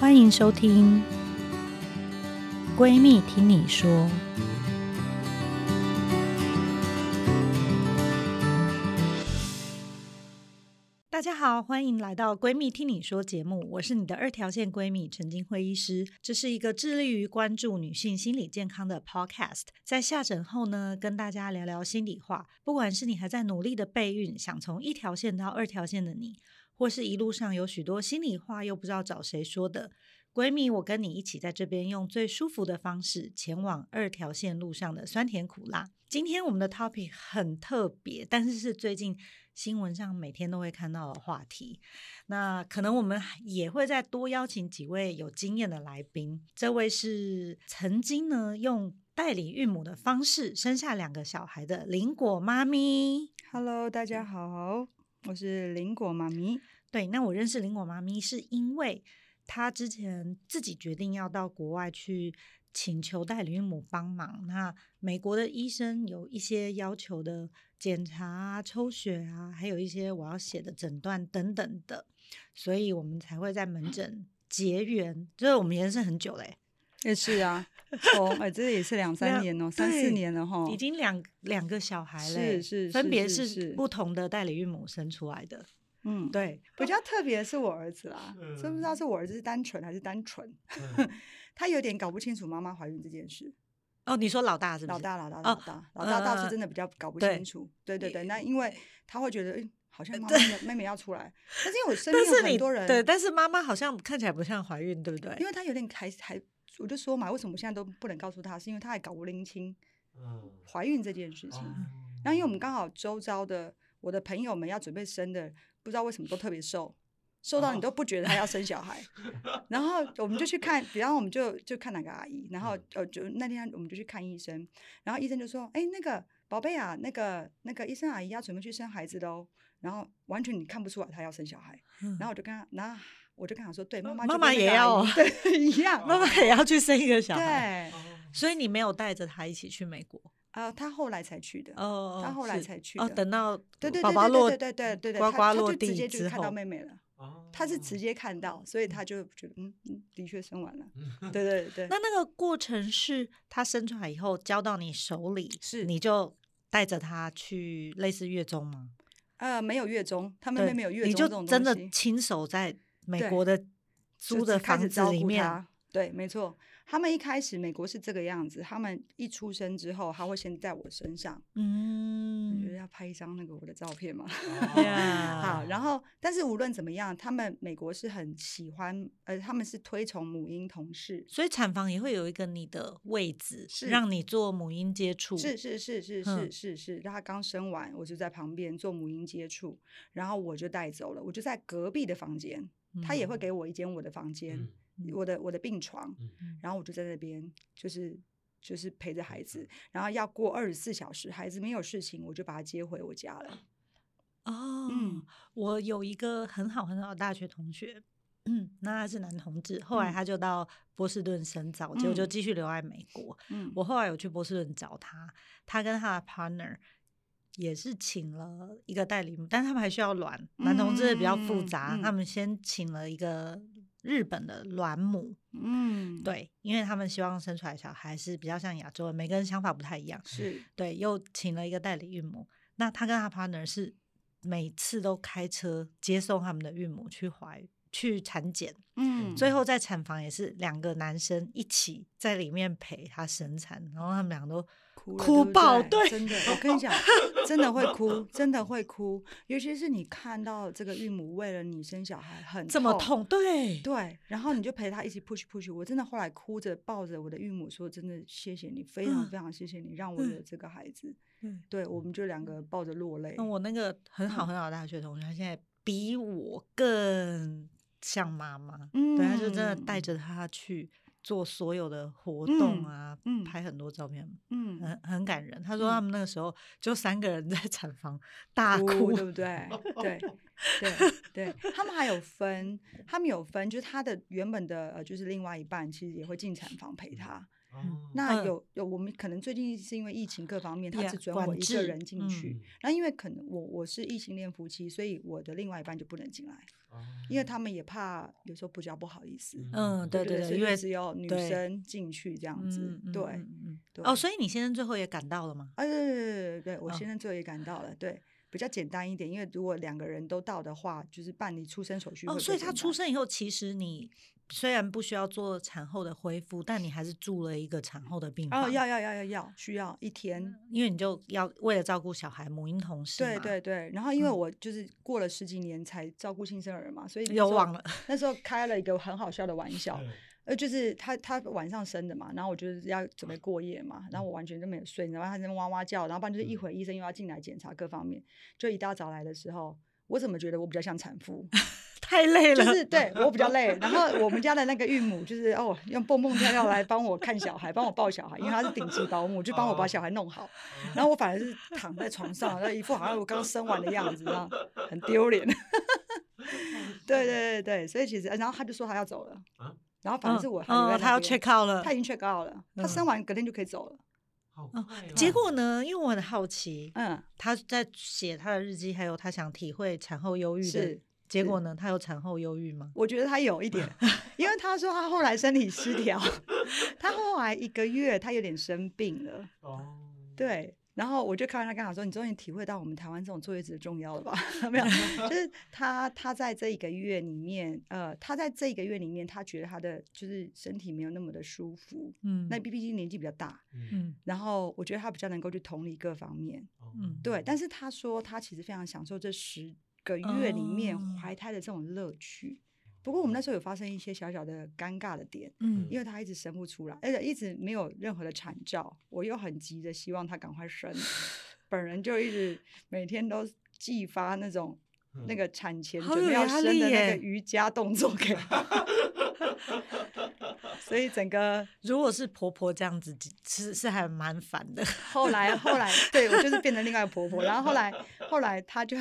欢迎收听《闺蜜听你说》。大家好，欢迎来到《闺蜜听你说》节目，我是你的二条线闺蜜陈菁徽医师。这是一个致力于关注女性心理健康的 podcast。在下诊后呢，跟大家聊聊心里话。不管是你还在努力的备孕，想从一条线到二条线的你，或是一路上有许多心里话又不知道找谁说的闺蜜，我跟你一起在这边用最舒服的方式前往二条线路上的酸甜苦辣。今天我们的 topic 很特别，但是是最近。新闻上每天都会看到的话题，那可能我们也会再多邀请几位有经验的来宾。这位是曾经呢用代理孕母的方式生下两个小孩的林果妈咪。Hello，大家好，我是林果妈咪。对，那我认识林果妈咪是因为她之前自己决定要到国外去。请求代理孕母帮忙。那美国的医生有一些要求的检查啊、抽血啊，还有一些我要写的诊断等等的，所以我们才会在门诊结缘。就是我们也是很久嘞，也是啊，哦，哎，这也是两三年哦，三四年了哈，已经两两个小孩了，是是，分别是不同的代理孕母生出来的。嗯，对，比较特别的是我儿子啦，真不知道是我儿子是单纯还是单纯？他有点搞不清楚妈妈怀孕这件事。哦，你说老大是不是？老大，老大，老大，老大倒是真的比较搞不清楚。对对对，那因为他会觉得，哎，好像妈妈妹妹要出来，但是因为我身边有很多人，对，但是妈妈好像看起来不像怀孕，对不对？因为他有点还还，我就说嘛，为什么我现在都不能告诉他？是因为他还搞不拎清，怀孕这件事情。然后因为我们刚好周遭的我的朋友们要准备生的。不知道为什么都特别瘦，瘦到你都不觉得他要生小孩。然后我们就去看，比方我们就就看哪个阿姨，然后呃就那天我们就去看医生，然后医生就说：“哎，那个宝贝啊，那个那个医生阿姨要准备去生孩子喽。”然后完全你看不出来她要生小孩。然后我就跟他，然后我就跟他说：“对，妈妈妈妈也要对 一样，妈妈也要去生一个小孩。”对，所以你没有带着他一起去美国。啊，他后来才去的。哦，他后来才去的。哦，等到对对对对对对对对，呱呱落地直接就看到妹妹了。他是直接看到，所以他就觉得嗯嗯，的确生完了。对对对。那那个过程是他生出来以后交到你手里，是你就带着他去类似月中吗？呃，没有月中，他们妹没有月中，你就真的亲手在美国的租的房子里面。对，没错。他们一开始美国是这个样子，他们一出生之后，他会先在我身上，嗯，我觉得要拍一张那个我的照片嘛。好，然后但是无论怎么样，他们美国是很喜欢，呃，他们是推崇母婴同事，所以产房也会有一个你的位置，是让你做母婴接触。是是是是是是是，他刚生完，我就在旁边做母婴接触，然后我就带走了，我就在隔壁的房间，他也会给我一间我的房间。嗯我的我的病床，然后我就在那边，就是就是陪着孩子，然后要过二十四小时，孩子没有事情，我就把他接回我家了。哦，嗯，我有一个很好很好的大学同学，嗯，那他是男同志，后来他就到波士顿深造，结果就继续留在美国。嗯，我后来有去波士顿找他，他跟他的 partner 也是请了一个代理，但他们还需要卵，男同志比较复杂，嗯，他们先请了一个。日本的卵母，嗯，对，因为他们希望生出来小孩是比较像亚洲人，每个人想法不太一样，是对，又请了一个代理孕母，那他跟他 partner 是每次都开车接送他们的孕母去怀去产检，嗯，最后在产房也是两个男生一起在里面陪他生产，然后他们两个都。哭爆，对，真的，我跟你讲，真的会哭，真的会哭，尤其是你看到这个孕母为了你生小孩很这么痛，对对，然后你就陪她一起 push push，我真的后来哭着抱着我的孕母说，真的谢谢你，非常非常谢谢你，让我有这个孩子，嗯，对，我们就两个抱着落泪。那我那个很好很好的大学同学，他现在比我更像妈妈，嗯，对，他就真的带着他去。做所有的活动啊，拍很多照片，嗯，很很感人。他说他们那个时候就三个人在产房 大哭，哭，对不对？对对对，他们还有分，他们有分，就是他的原本的呃，就是另外一半其实也会进产房陪他，那有有我们可能最近是因为疫情各方面，他只准我一个人进去。那因为可能我我是异性恋夫妻，所以我的另外一半就不能进来，因为他们也怕有时候比较不好意思。嗯，对对对，因为只有女生进去这样子。对，哦，所以你先生最后也赶到了吗？啊，对对对对，我先生最后也赶到了，对。比较简单一点，因为如果两个人都到的话，就是办理出生手续。哦，所以他出生以后，其实你虽然不需要做产后的恢复，但你还是住了一个产后的病房。哦，要要要要要，需要一天，因为你就要为了照顾小孩，母婴同室。对对对，然后因为我就是过了十几年才照顾新生儿嘛，所以又忘了那时候开了一个很好笑的玩笑。呃，就是他他晚上生的嘛，然后我就是要准备过夜嘛，然后我完全就没有睡，然后他在那哇哇叫，然后不然就是一会儿医生又要进来检查各方面，就一大早来的时候，我怎么觉得我比较像产妇？太累了，就是对我比较累。然后我们家的那个孕母就是哦，用蹦蹦跳跳来帮我看小孩，帮我抱小孩，因为她是顶级保姆，就帮我把小孩弄好。然后我反而是躺在床上，那一副好像我刚生完的样子，这样很丢脸。对对对对，所以其实，然后他就说他要走了。然后反正是我，他要 check out 了，他已经 check out 了，他生完隔天就可以走了。结果呢？因为我很好奇，嗯，他在写他的日记，还有他想体会产后忧郁的结果呢？他有产后忧郁吗？我觉得他有一点，因为他说他后来身体失调，他后来一个月他有点生病了。哦，对。然后我就看到他刚好说：“你终于体会到我们台湾这种坐月子的重要了吧？” 没有，就是他他在这一个月里面，呃，他在这一个月里面，他觉得他的就是身体没有那么的舒服。嗯，那毕竟年纪比较大。嗯，然后我觉得他比较能够去同理各方面。嗯，对。但是他说他其实非常享受这十个月里面怀胎的这种乐趣。不过我们那时候有发生一些小小的尴尬的点，嗯，因为他一直生不出来，而且一直没有任何的产兆，我又很急着希望他赶快生，本人就一直 每天都寄发那种那个产前准备要生的那个瑜伽动作给他，所以整个 如果是婆婆这样子，是是还蛮烦的。后来后来，对我就是变成另外一个婆婆，然后后来后来她就。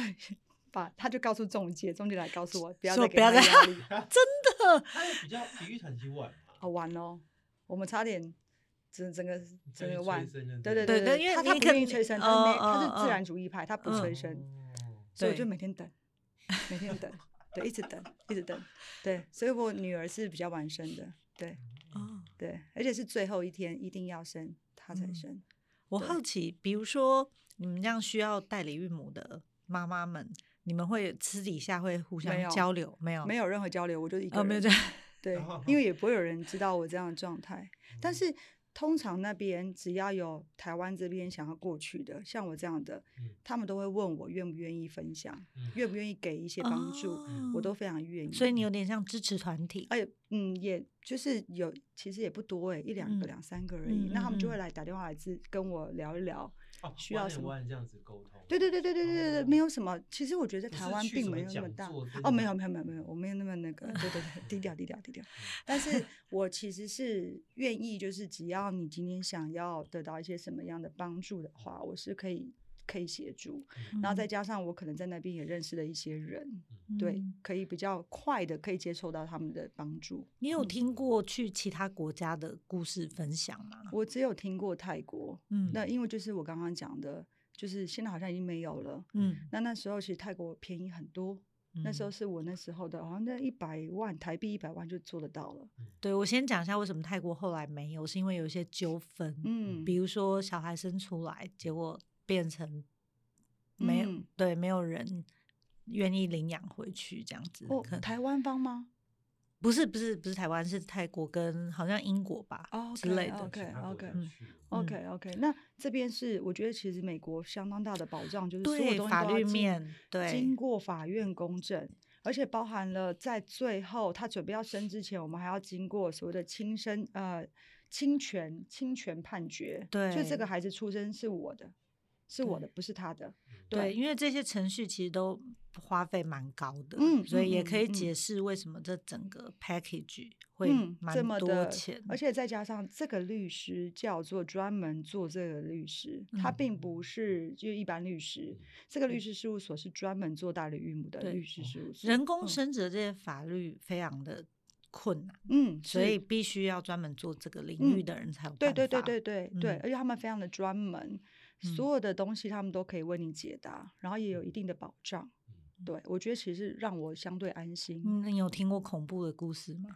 把他就告诉中介，中介来告诉我，不要再给他压力。真的，他比较体育成绩晚好晚哦，我们差点整整个整个晚。对对对对，因为他他不愿意催生，他他是自然主义派，他不催生，所以我就每天等，每天等，对，一直等，一直等，对，所以我女儿是比较晚生的，对，对，而且是最后一天一定要生，她才生。我好奇，比如说你们这样需要代理孕母的妈妈们。你们会私底下会互相交流？没有，没有任何交流，我就一个人。哦，没有这样。对，因为也不会有人知道我这样的状态。但是通常那边只要有台湾这边想要过去的，像我这样的，他们都会问我愿不愿意分享，愿不愿意给一些帮助，我都非常愿意。所以你有点像支持团体。哎，嗯，也就是有，其实也不多哎，一两个、两三个而已。那他们就会来打电话来自跟我聊一聊。需要什么？这样子沟通？对对对对对对对，没有什么。其实我觉得台湾并没有那么大。哦，没有没有没有没有，我没有那么那个。对对对，低调低调低调。但是我其实是愿意，就是只要你今天想要得到一些什么样的帮助的话，我是可以。可以协助，然后再加上我可能在那边也认识了一些人，嗯、对，可以比较快的可以接受到他们的帮助。你有听过去其他国家的故事分享吗？我只有听过泰国，嗯，那因为就是我刚刚讲的，就是现在好像已经没有了，嗯，那那时候其实泰国便宜很多，嗯、那时候是我那时候的，好像那一百万台币一百万就做得到了。对，我先讲一下为什么泰国后来没有，是因为有一些纠纷，嗯，比如说小孩生出来，结果。变成没有、嗯、对，没有人愿意领养回去这样子。哦，台湾方吗？不是，不是，不是台湾，是泰国跟好像英国吧、oh, okay, 之类的。OK，OK，OK，OK，OK。那这边是我觉得其实美国相当大的保障，就是所有法律面对经过法院公证，而且包含了在最后他准备要生之前，我们还要经过所谓的亲生呃侵权侵权判决。对，就这个孩子出生是我的。是我的，不是他的。对，因为这些程序其实都花费蛮高的，嗯，所以也可以解释为什么这整个 package 会蛮多钱，嗯，而且再加上这个律师叫做专门做这个律师，嗯，他并不是就一般律师，嗯，这个律师事务所是专门做代理孕母的律师事务所。人工生殖这些法律非常的困难。嗯，所以必须要专门做这个领域的人才有办法。对对对对对对，嗯、而且他们非常的专门，所有的东西他们都可以为你解答，然后也有一定的保障。对，我觉得其实让我相对安心。嗯，你有听过恐怖的故事吗？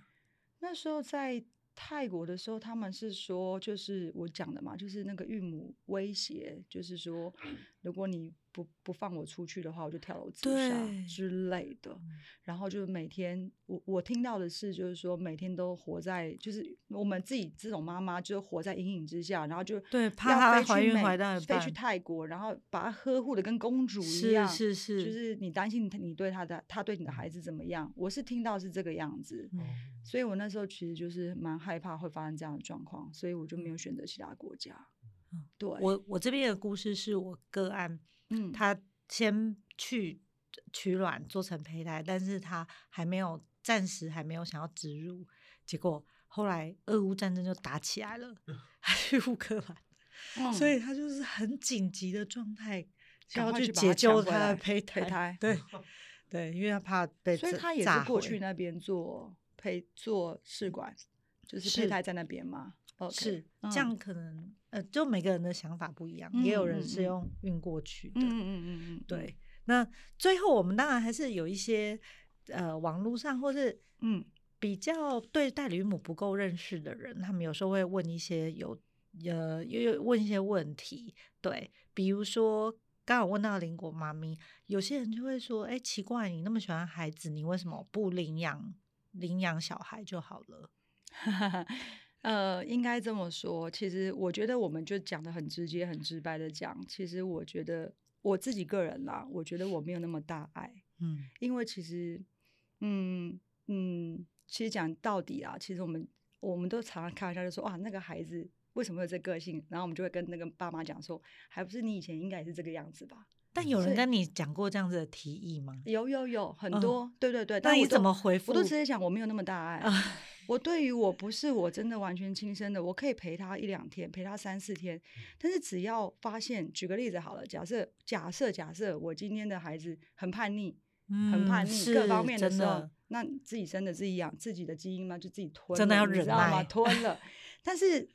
那时候在泰国的时候，他们是说，就是我讲的嘛，就是那个孕母威胁，就是说，如果你。不不放我出去的话，我就跳楼自杀之类的。然后就每天，我我听到的是，就是说每天都活在，就是我们自己这种妈妈，就活在阴影之下，然后就对，怕她怀孕怀到飞去泰国，然后把她呵护的跟公主一样，是是是，就是你担心你对她的，她对你的孩子怎么样？我是听到是这个样子，嗯、所以我那时候其实就是蛮害怕会发生这样的状况，所以我就没有选择其他国家。嗯、对，我我这边的故事是我个案。嗯，他先去取卵做成胚胎，但是他还没有暂时还没有想要植入，结果后来俄乌战争就打起来了，他去乌克兰，嗯、所以他就是很紧急的状态，想要去解救他的胚胎，胎对 对，因为他怕被，所以他也是过去那边做胚做试管，就是胚胎在那边嘛。是这样，可能呃，就每个人的想法不一样，也有人是用运过去的。嗯嗯嗯嗯，对。那最后我们当然还是有一些呃，网络上或是嗯，比较对代理孕母不够认识的人，他们有时候会问一些有呃，又问一些问题。对，比如说刚好问到邻国妈咪，有些人就会说：“哎，奇怪，你那么喜欢孩子，你为什么不领养领养小孩就好了？” 呃，应该这么说。其实我觉得，我们就讲的很直接、很直白的讲。其实我觉得我自己个人啦，我觉得我没有那么大爱。嗯，因为其实，嗯嗯，其实讲到底啊，其实我们我们都常常开玩笑就说，哇，那个孩子为什么有这个个性？然后我们就会跟那个爸妈讲说，还不是你以前应该也是这个样子吧？但有人跟你讲过这样子的提议吗？有有有很多，哦、对对对。那你怎么回复？我都直接讲，我没有那么大爱。嗯 我对于我不是我真的完全亲生的，我可以陪他一两天，陪他三四天。但是只要发现，举个例子好了，假设假设假设我今天的孩子很叛逆，嗯、很叛逆，各方面的时候，那自己生的自己养，自己的基因嘛，就自己吞，真的要忍耐吗？吞了。但是，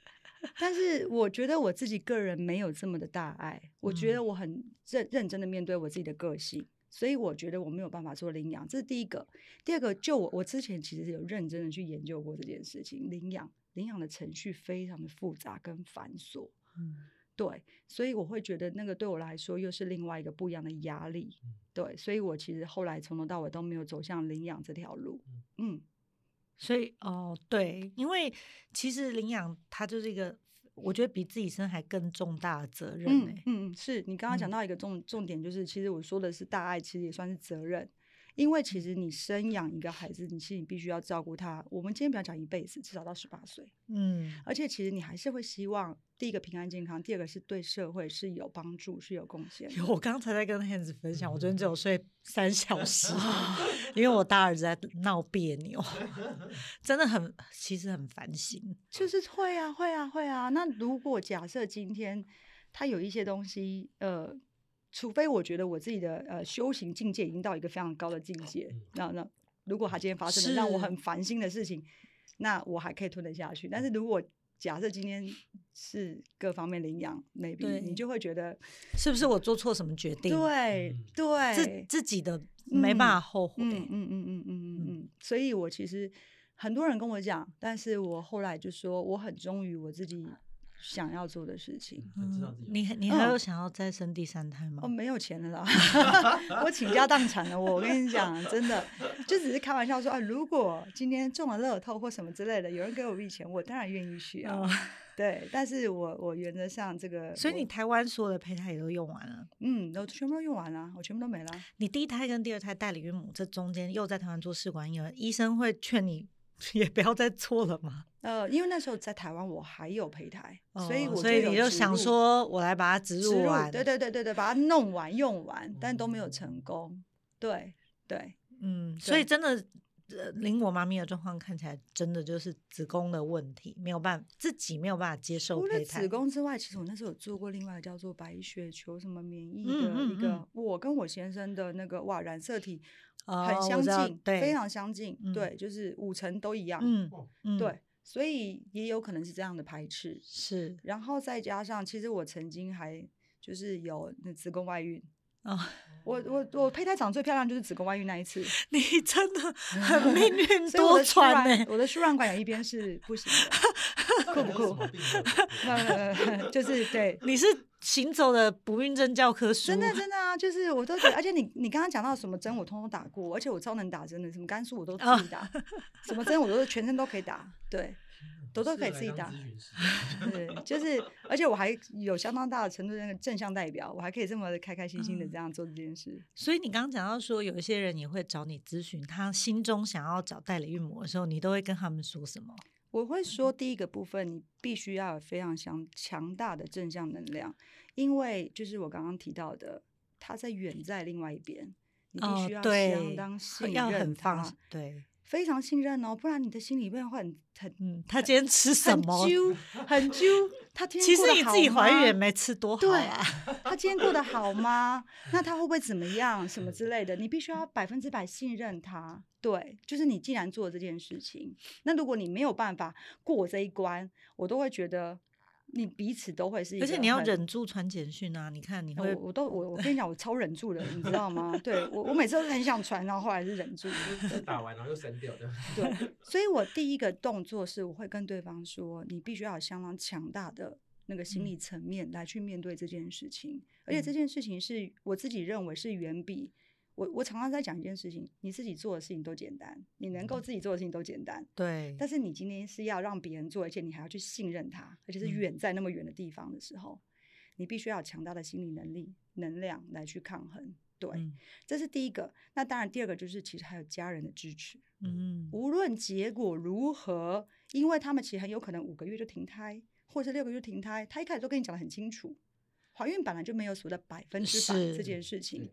但是我觉得我自己个人没有这么的大爱，我觉得我很认认真的面对我自己的个性。所以我觉得我没有办法做领养，这是第一个。第二个，就我我之前其实有认真的去研究过这件事情，领养领养的程序非常的复杂跟繁琐，嗯，对，所以我会觉得那个对我来说又是另外一个不一样的压力，对，所以我其实后来从头到尾都没有走向领养这条路，嗯，所以哦，对，因为其实领养它就是一个。我觉得比自己生还更重大的责任呢、欸。嗯嗯，是你刚刚讲到一个重、嗯、重点，就是其实我说的是大爱，其实也算是责任。因为其实你生养一个孩子，你其实你必须要照顾他。我们今天不要讲一辈子，至少到十八岁。嗯，而且其实你还是会希望第一个平安健康，第二个是对社会是有帮助、是有贡献。我刚才在跟 Hans 分享，我昨天只有睡三小时，因为我大儿子在闹别扭，真的很，其实很烦心。就是会啊，会啊，会啊。那如果假设今天他有一些东西，呃。除非我觉得我自己的呃修行境界已经到一个非常高的境界，那那如果他今天发生了让我很烦心的事情，那我还可以吞得下去。但是如果假设今天是各方面领养，maybe 你就会觉得是不是我做错什么决定？对对，自自己的没办法后悔。嗯嗯嗯嗯嗯嗯嗯。所以我其实很多人跟我讲，但是我后来就说我很忠于我自己。想要做的事情，嗯、你你还有想要再生第三胎吗？哦，没有钱了啦，我倾家荡产了。我跟你讲，真的，就只是开玩笑说啊，如果今天中了乐透或什么之类的，有人给我一笔钱，我当然愿意去啊。哦、对，但是我我原则上这个，所以你台湾所有的胚胎也都用完了？嗯，都全部都用完了，我全部都没了。你第一胎跟第二胎代理孕母这中间又在台湾做试管婴儿，医生会劝你 也不要再做了吗？呃，因为那时候在台湾，我还有胚胎，哦、所以我所以你就想说，我来把它植入完，对对对对对，把它弄完用完，但都没有成功。对对，嗯，所以真的，呃，领我妈咪的状况看起来，真的就是子宫的问题，没有办法自己没有办法接受胚胎。除了子宫之外，其实我那时候有做过另外一个叫做白血球什么免疫的一个，嗯嗯嗯我跟我先生的那个哇染色体。哦、很相近，对，非常相近，嗯、对，就是五成都一样，嗯，嗯对，所以也有可能是这样的排斥，是，然后再加上，其实我曾经还就是有那子宫外孕。啊，我我我胚胎长最漂亮就是子宫外孕那一次，你真的很命运 多舛呢。我的输卵管有一边是不行的，酷不酷？就是对，你是行走的不孕症教科书，真的真的啊，就是我都觉得，而且你你刚刚讲到什么针我通通打过，而且我超能打针的，什么肝素我都自己打，什么针我都是全身都可以打，对。都都可以自己打，对，就是，而且我还有相当大的程度的那个正向代表，我还可以这么开开心心的这样做这件事。嗯、所以你刚刚讲到说，有一些人也会找你咨询，他心中想要找代理孕母的时候，你都会跟他们说什么？我会说，第一个部分，你必须要有非常强强大的正向能量，因为就是我刚刚提到的，他在远在另外一边，你必须要相当信任他，哦、对。非常信任哦，不然你的心里面会很很嗯，他今天吃什么？很揪，很揪。他？其实你自己怀孕也没吃多好啊。今天过得好 吗？那他会不会怎么样？什么之类的？你必须要百分之百信任他。对，就是你既然做了这件事情，那如果你没有办法过这一关，我都会觉得。你彼此都会是一个，而且你要忍住传简讯啊！你看，你会，我，我都我我跟你讲，我超忍住的，你知道吗？对我我每次都是很想传，然后后来是忍住，打完然后又删掉的。对，所以我第一个动作是，我会跟对方说，你必须要有相当强大的那个心理层面来去面对这件事情，嗯、而且这件事情是我自己认为是远比。我我常常在讲一件事情，你自己做的事情都简单，你能够自己做的事情都简单，对。但是你今天是要让别人做，而且你还要去信任他，而且是远在那么远的地方的时候，嗯、你必须要有强大的心理能力、能量来去抗衡。对，嗯、这是第一个。那当然，第二个就是其实还有家人的支持。嗯，无论结果如何，因为他们其实很有可能五个月就停胎，或者是六个月停胎，他一开始都跟你讲的很清楚，怀孕本来就没有所谓的百分之百这件事情。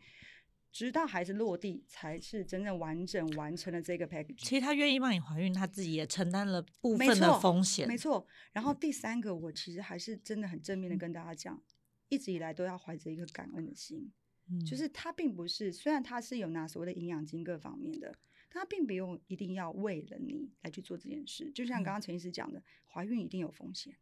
直到孩子落地，才是真正完整完成了这个 package。其实他愿意帮你怀孕，他自己也承担了部分的风险。没错。然后第三个，我其实还是真的很正面的跟大家讲，嗯、一直以来都要怀着一个感恩的心。嗯、就是他并不是，虽然他是有拿所谓的营养金各方面的，但他并不用一定要为了你来去做这件事。就像刚刚陈医师讲的，怀孕一定有风险。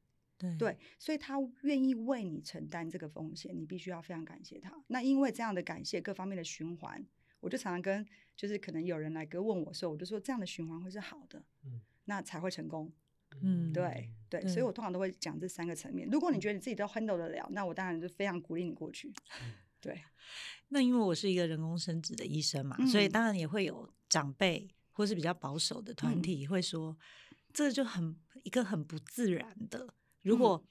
对，对，所以他愿意为你承担这个风险，你必须要非常感谢他。那因为这样的感谢，各方面的循环，我就常常跟，就是可能有人来跟问我说，我就说这样的循环会是好的，嗯，那才会成功，嗯，对对，对，所以我通常都会讲这三个层面。如果你觉得你自己都 handle 得了，那我当然就非常鼓励你过去。对，那因为我是一个人工生殖的医生嘛，嗯、所以当然也会有长辈或是比较保守的团体会说，嗯、这就很一个很不自然的。如果、嗯、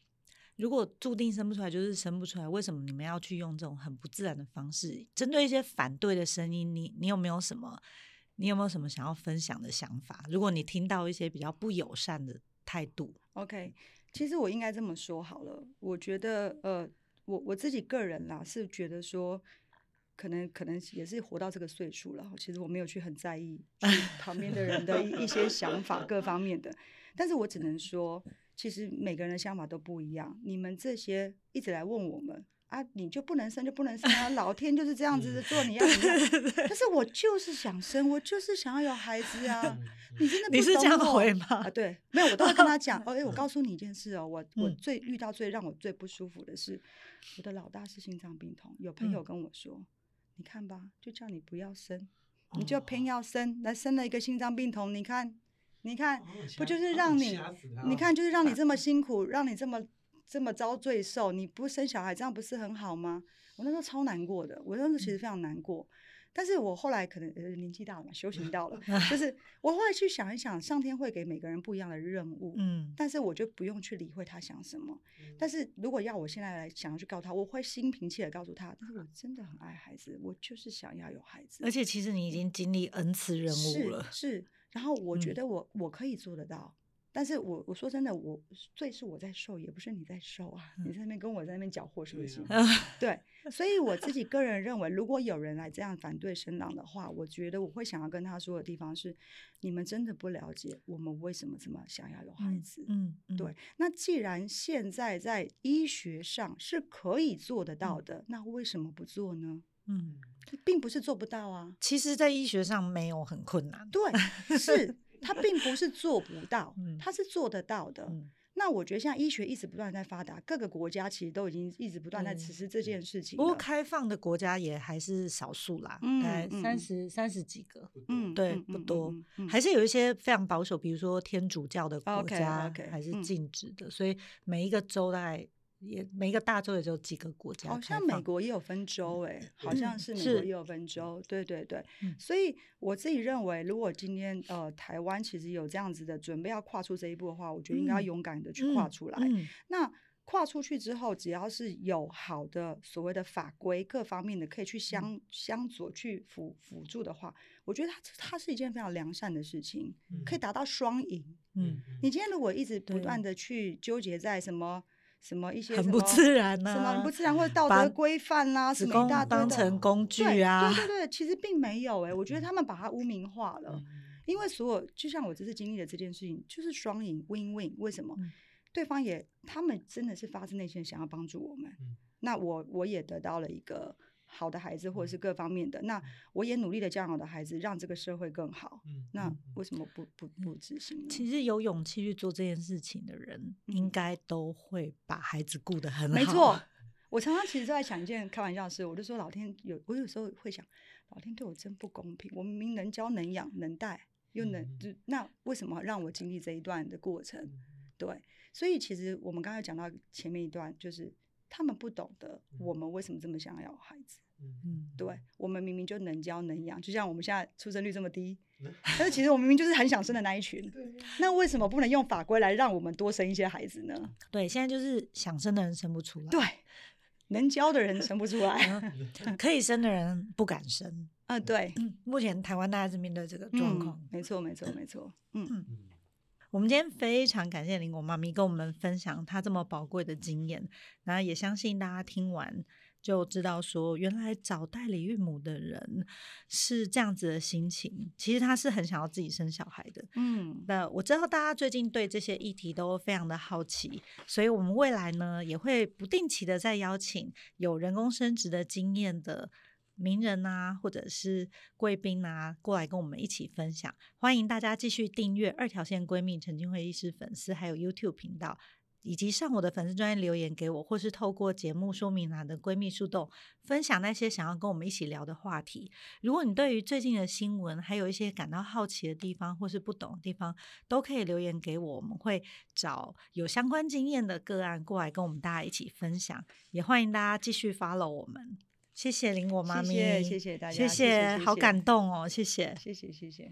如果注定生不出来，就是生不出来。为什么你们要去用这种很不自然的方式？针对一些反对的声音，你你有没有什么？你有没有什么想要分享的想法？如果你听到一些比较不友善的态度，OK，其实我应该这么说好了。我觉得，呃，我我自己个人啦，是觉得说，可能可能也是活到这个岁数了。其实我没有去很在意旁边的人的一一些想法，各方面的。但是我只能说。其实每个人的想法都不一样。你们这些一直来问我们啊，你就不能生就不能生啊？老天就是这样子的做，你要怎么样？但是我就是想生，我就是想要有孩子啊！你真的？你是这样回吗？啊，对，没有，我都会跟他讲。哦，哎，我告诉你一件事哦，我我最遇到最让我最不舒服的是，我的老大是心脏病痛。有朋友跟我说，嗯、你看吧，就叫你不要生，你就偏要生，来生了一个心脏病痛，你看。你看，不就是让你，你看就是让你这么 辛苦，让你这么这么遭罪受，你不生小孩，这样不是很好吗？我那时候超难过的，我那时候其实非常难过。但是我后来可能呃年纪大了嘛，修行到了，就是我后来去想一想，上天会给每个人不一样的任务，嗯，但是我就不用去理会他想什么。但是如果要我现在来想要去告诉他，我会心平气的告诉他，但是我真的很爱孩子，我就是想要有孩子。而且其实你已经经历 N 次任务了，是。是然后我觉得我、嗯、我可以做得到，但是我我说真的，我罪是我在受，也不是你在受啊，嗯、你在那边跟我在那边搅和是不是？对，所以我自己个人认为，如果有人来这样反对声浪的话，我觉得我会想要跟他说的地方是，你们真的不了解我们为什么这么想要有孩子。嗯，嗯对。那既然现在在医学上是可以做得到的，嗯、那为什么不做呢？嗯，并不是做不到啊。其实，在医学上没有很困难。对，是它并不是做不到，它是做得到的。嗯那我觉得，现在医学一直不断在发达，各个国家其实都已经一直不断在实施这件事情。不过，开放的国家也还是少数啦，大概三十三十几个，嗯，对，不多，还是有一些非常保守，比如说天主教的国家还是禁止的，所以每一个州大概。也每一个大洲也只有几个国家，好像美国也有分州哎、欸，好像是美国也有分州，嗯、对对对，嗯、所以我自己认为，如果今天呃台湾其实有这样子的准备要跨出这一步的话，我觉得应该要勇敢的去跨出来。嗯嗯、那跨出去之后，只要是有好的所谓的法规各方面的可以去相、嗯、相佐去辅辅助的话，我觉得它它是一件非常良善的事情，嗯、可以达到双赢。嗯，你今天如果一直不断的去纠结在什么？什么一些很不自然呐、啊？什么很不自然或者道德规范呐、啊？什么一大堆成工具啊？对对对，其实并没有哎、欸，我觉得他们把它污名化了。嗯、因为所有就像我这次经历的这件事情，就是双赢 win win。为什么？嗯、对方也他们真的是发自内心想要帮助我们，嗯、那我我也得到了一个。好的孩子，或者是各方面的，那我也努力的教养我的孩子，让这个社会更好。嗯，那为什么不不不执行呢？其实有勇气去做这件事情的人，应该都会把孩子顾得很好。没错，我常常其实都在想一件开玩笑的事，我就说老天有，我有时候会想，老天对我真不公平。我明明能教、能养、能带，又能，就那为什么让我经历这一段的过程？对，所以其实我们刚才讲到前面一段，就是。他们不懂得我们为什么这么想要孩子，嗯，对，我们明明就能教能养，就像我们现在出生率这么低，但是其实我们明明就是很想生的那一群，那为什么不能用法规来让我们多生一些孩子呢？对，现在就是想生的人生不出来，对，能教的人生不出来，可以生的人不敢生，啊，对，目前台湾大家是面对这个状况，没错，没错，没错，嗯。我们今天非常感谢林果妈咪跟我们分享她这么宝贵的经验，然后也相信大家听完就知道说，原来找代理孕母的人是这样子的心情，其实他是很想要自己生小孩的。嗯，那我知道大家最近对这些议题都非常的好奇，所以我们未来呢也会不定期的再邀请有人工生殖的经验的。名人啊，或者是贵宾啊，过来跟我们一起分享。欢迎大家继续订阅二条线闺蜜陈菁徽医师粉丝，还有 YouTube 频道，以及上我的粉丝专页留言给我，或是透过节目说明栏的闺蜜树洞分享那些想要跟我们一起聊的话题。如果你对于最近的新闻还有一些感到好奇的地方，或是不懂的地方，都可以留言给我，我们会找有相关经验的个案过来跟我们大家一起分享。也欢迎大家继续 follow 我们。谢谢林果妈咪，谢谢谢谢大家，谢谢，好感动哦，谢谢，谢谢谢谢。